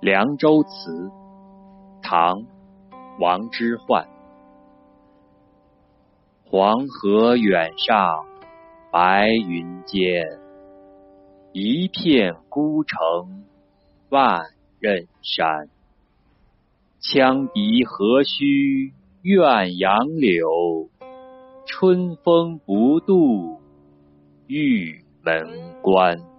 凉州词唐王之涣黄河远上白云间一片孤城万仞山羌笛何须怨杨柳春风不度玉门关。